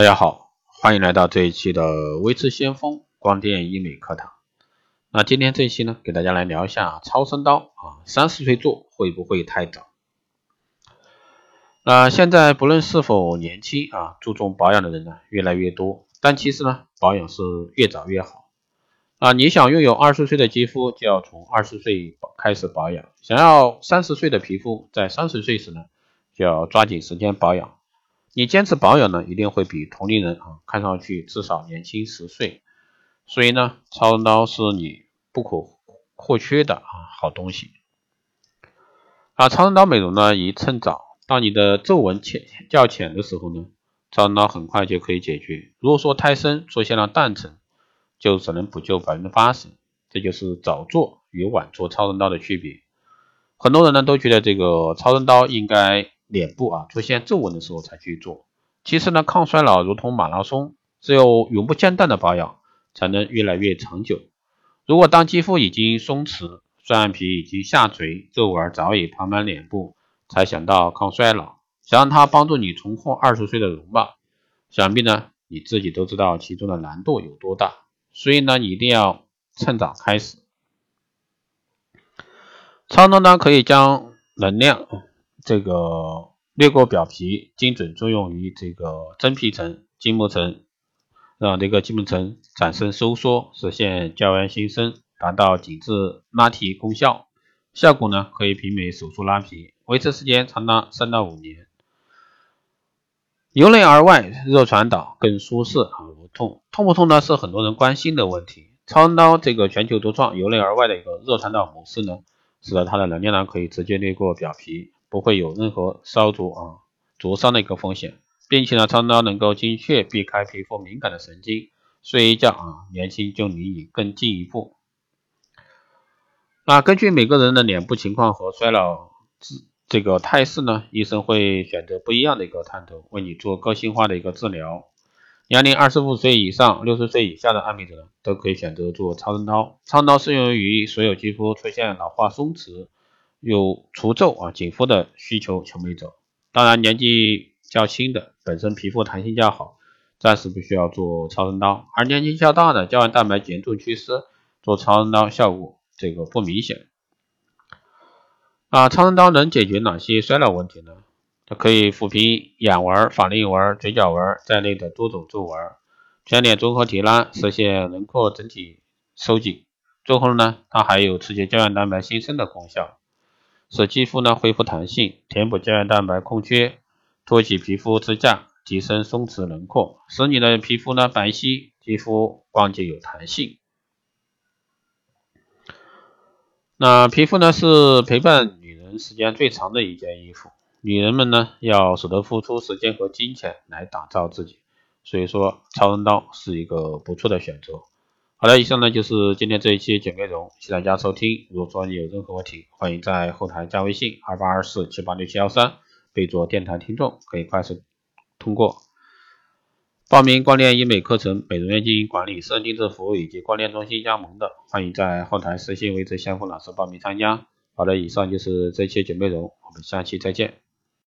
大家好，欢迎来到这一期的微智先锋光电医美课堂。那今天这一期呢，给大家来聊一下超声刀啊，三十岁做会不会太早？那现在不论是否年轻啊，注重保养的人呢越来越多，但其实呢，保养是越早越好啊。你想拥有二十岁的肌肤，就要从二十岁开始保养；想要三十岁的皮肤，在三十岁时呢，就要抓紧时间保养。你坚持保养呢，一定会比同龄人啊看上去至少年轻十岁。所以呢，超声刀是你不可或缺的啊好东西。啊，超声刀美容呢宜趁早。当你的皱纹浅较浅的时候呢，超声刀很快就可以解决。如果说太深，出现了淡层，就只能补救百分之八十。这就是早做与晚做超声刀的区别。很多人呢都觉得这个超声刀应该脸部啊出现皱纹的时候才去做。其实呢，抗衰老如同马拉松，只有永不间断的保养，才能越来越长久。如果当肌肤已经松弛，双眼皮已经下垂，皱纹早已爬满脸部。才想到抗衰老，想让它帮助你重获二十岁的容貌，想必呢你自己都知道其中的难度有多大，所以呢你一定要趁早开始。超声刀可以将能量这个掠过表皮，精准作用于这个真皮层、筋膜层，让这个筋膜层产生收缩，实现胶原新生，达到紧致拉提功效。效果呢可以媲美手术拉皮。维持时间长达三到五年，由内而外热传导更舒适啊无痛，痛不痛呢是很多人关心的问题。超声刀这个全球独创由内而外的一个热传导模式呢，使得它的能量呢可以直接掠过表皮，不会有任何烧灼啊灼伤的一个风险，并且呢超声刀能够精确避开皮肤敏感的神经，睡一觉啊年轻就离你更进一步。那根据每个人的脸部情况和衰老。这个态势呢，医生会选择不一样的一个探头，为你做个性化的一个治疗。年龄二十五岁以上、六十岁以下的爱美者都可以选择做超声刀。超声刀适用于所有肌肤出现老化、松弛、有除皱啊、紧肤的需求求美者。当然，年纪较轻的，本身皮肤弹性较好，暂时不需要做超声刀。而年纪较大的，胶原蛋白严重缺失，做超声刀效果这个不明显。啊，超声刀能解决哪些衰老问题呢？它可以抚平眼纹、法令纹、嘴角纹在内的多种皱纹，全脸综合提拉，实现轮廓整体收紧。最后呢，它还有刺激胶原蛋白新生的功效，使肌肤呢恢复弹性，填补胶原蛋白空缺，托起皮肤支架，提升松弛轮廓，使你的皮肤呢白皙，肌肤光洁有弹性。那皮肤呢是陪伴女人时间最长的一件衣服，女人们呢要舍得付出时间和金钱来打造自己，所以说超声刀是一个不错的选择。好了，以上呢就是今天这一期节目内容，谢谢大家收听。如果说你有任何问题，欢迎在后台加微信二八二四七八六七幺三，备注电台听众，可以快速通过。报名光电医美课程、美容院经营管理、私人定制服务以及光电中心加盟的，欢迎在后台私信为这相锋老师报名参加。好的，以上就是这期节目内容，我们下期再见。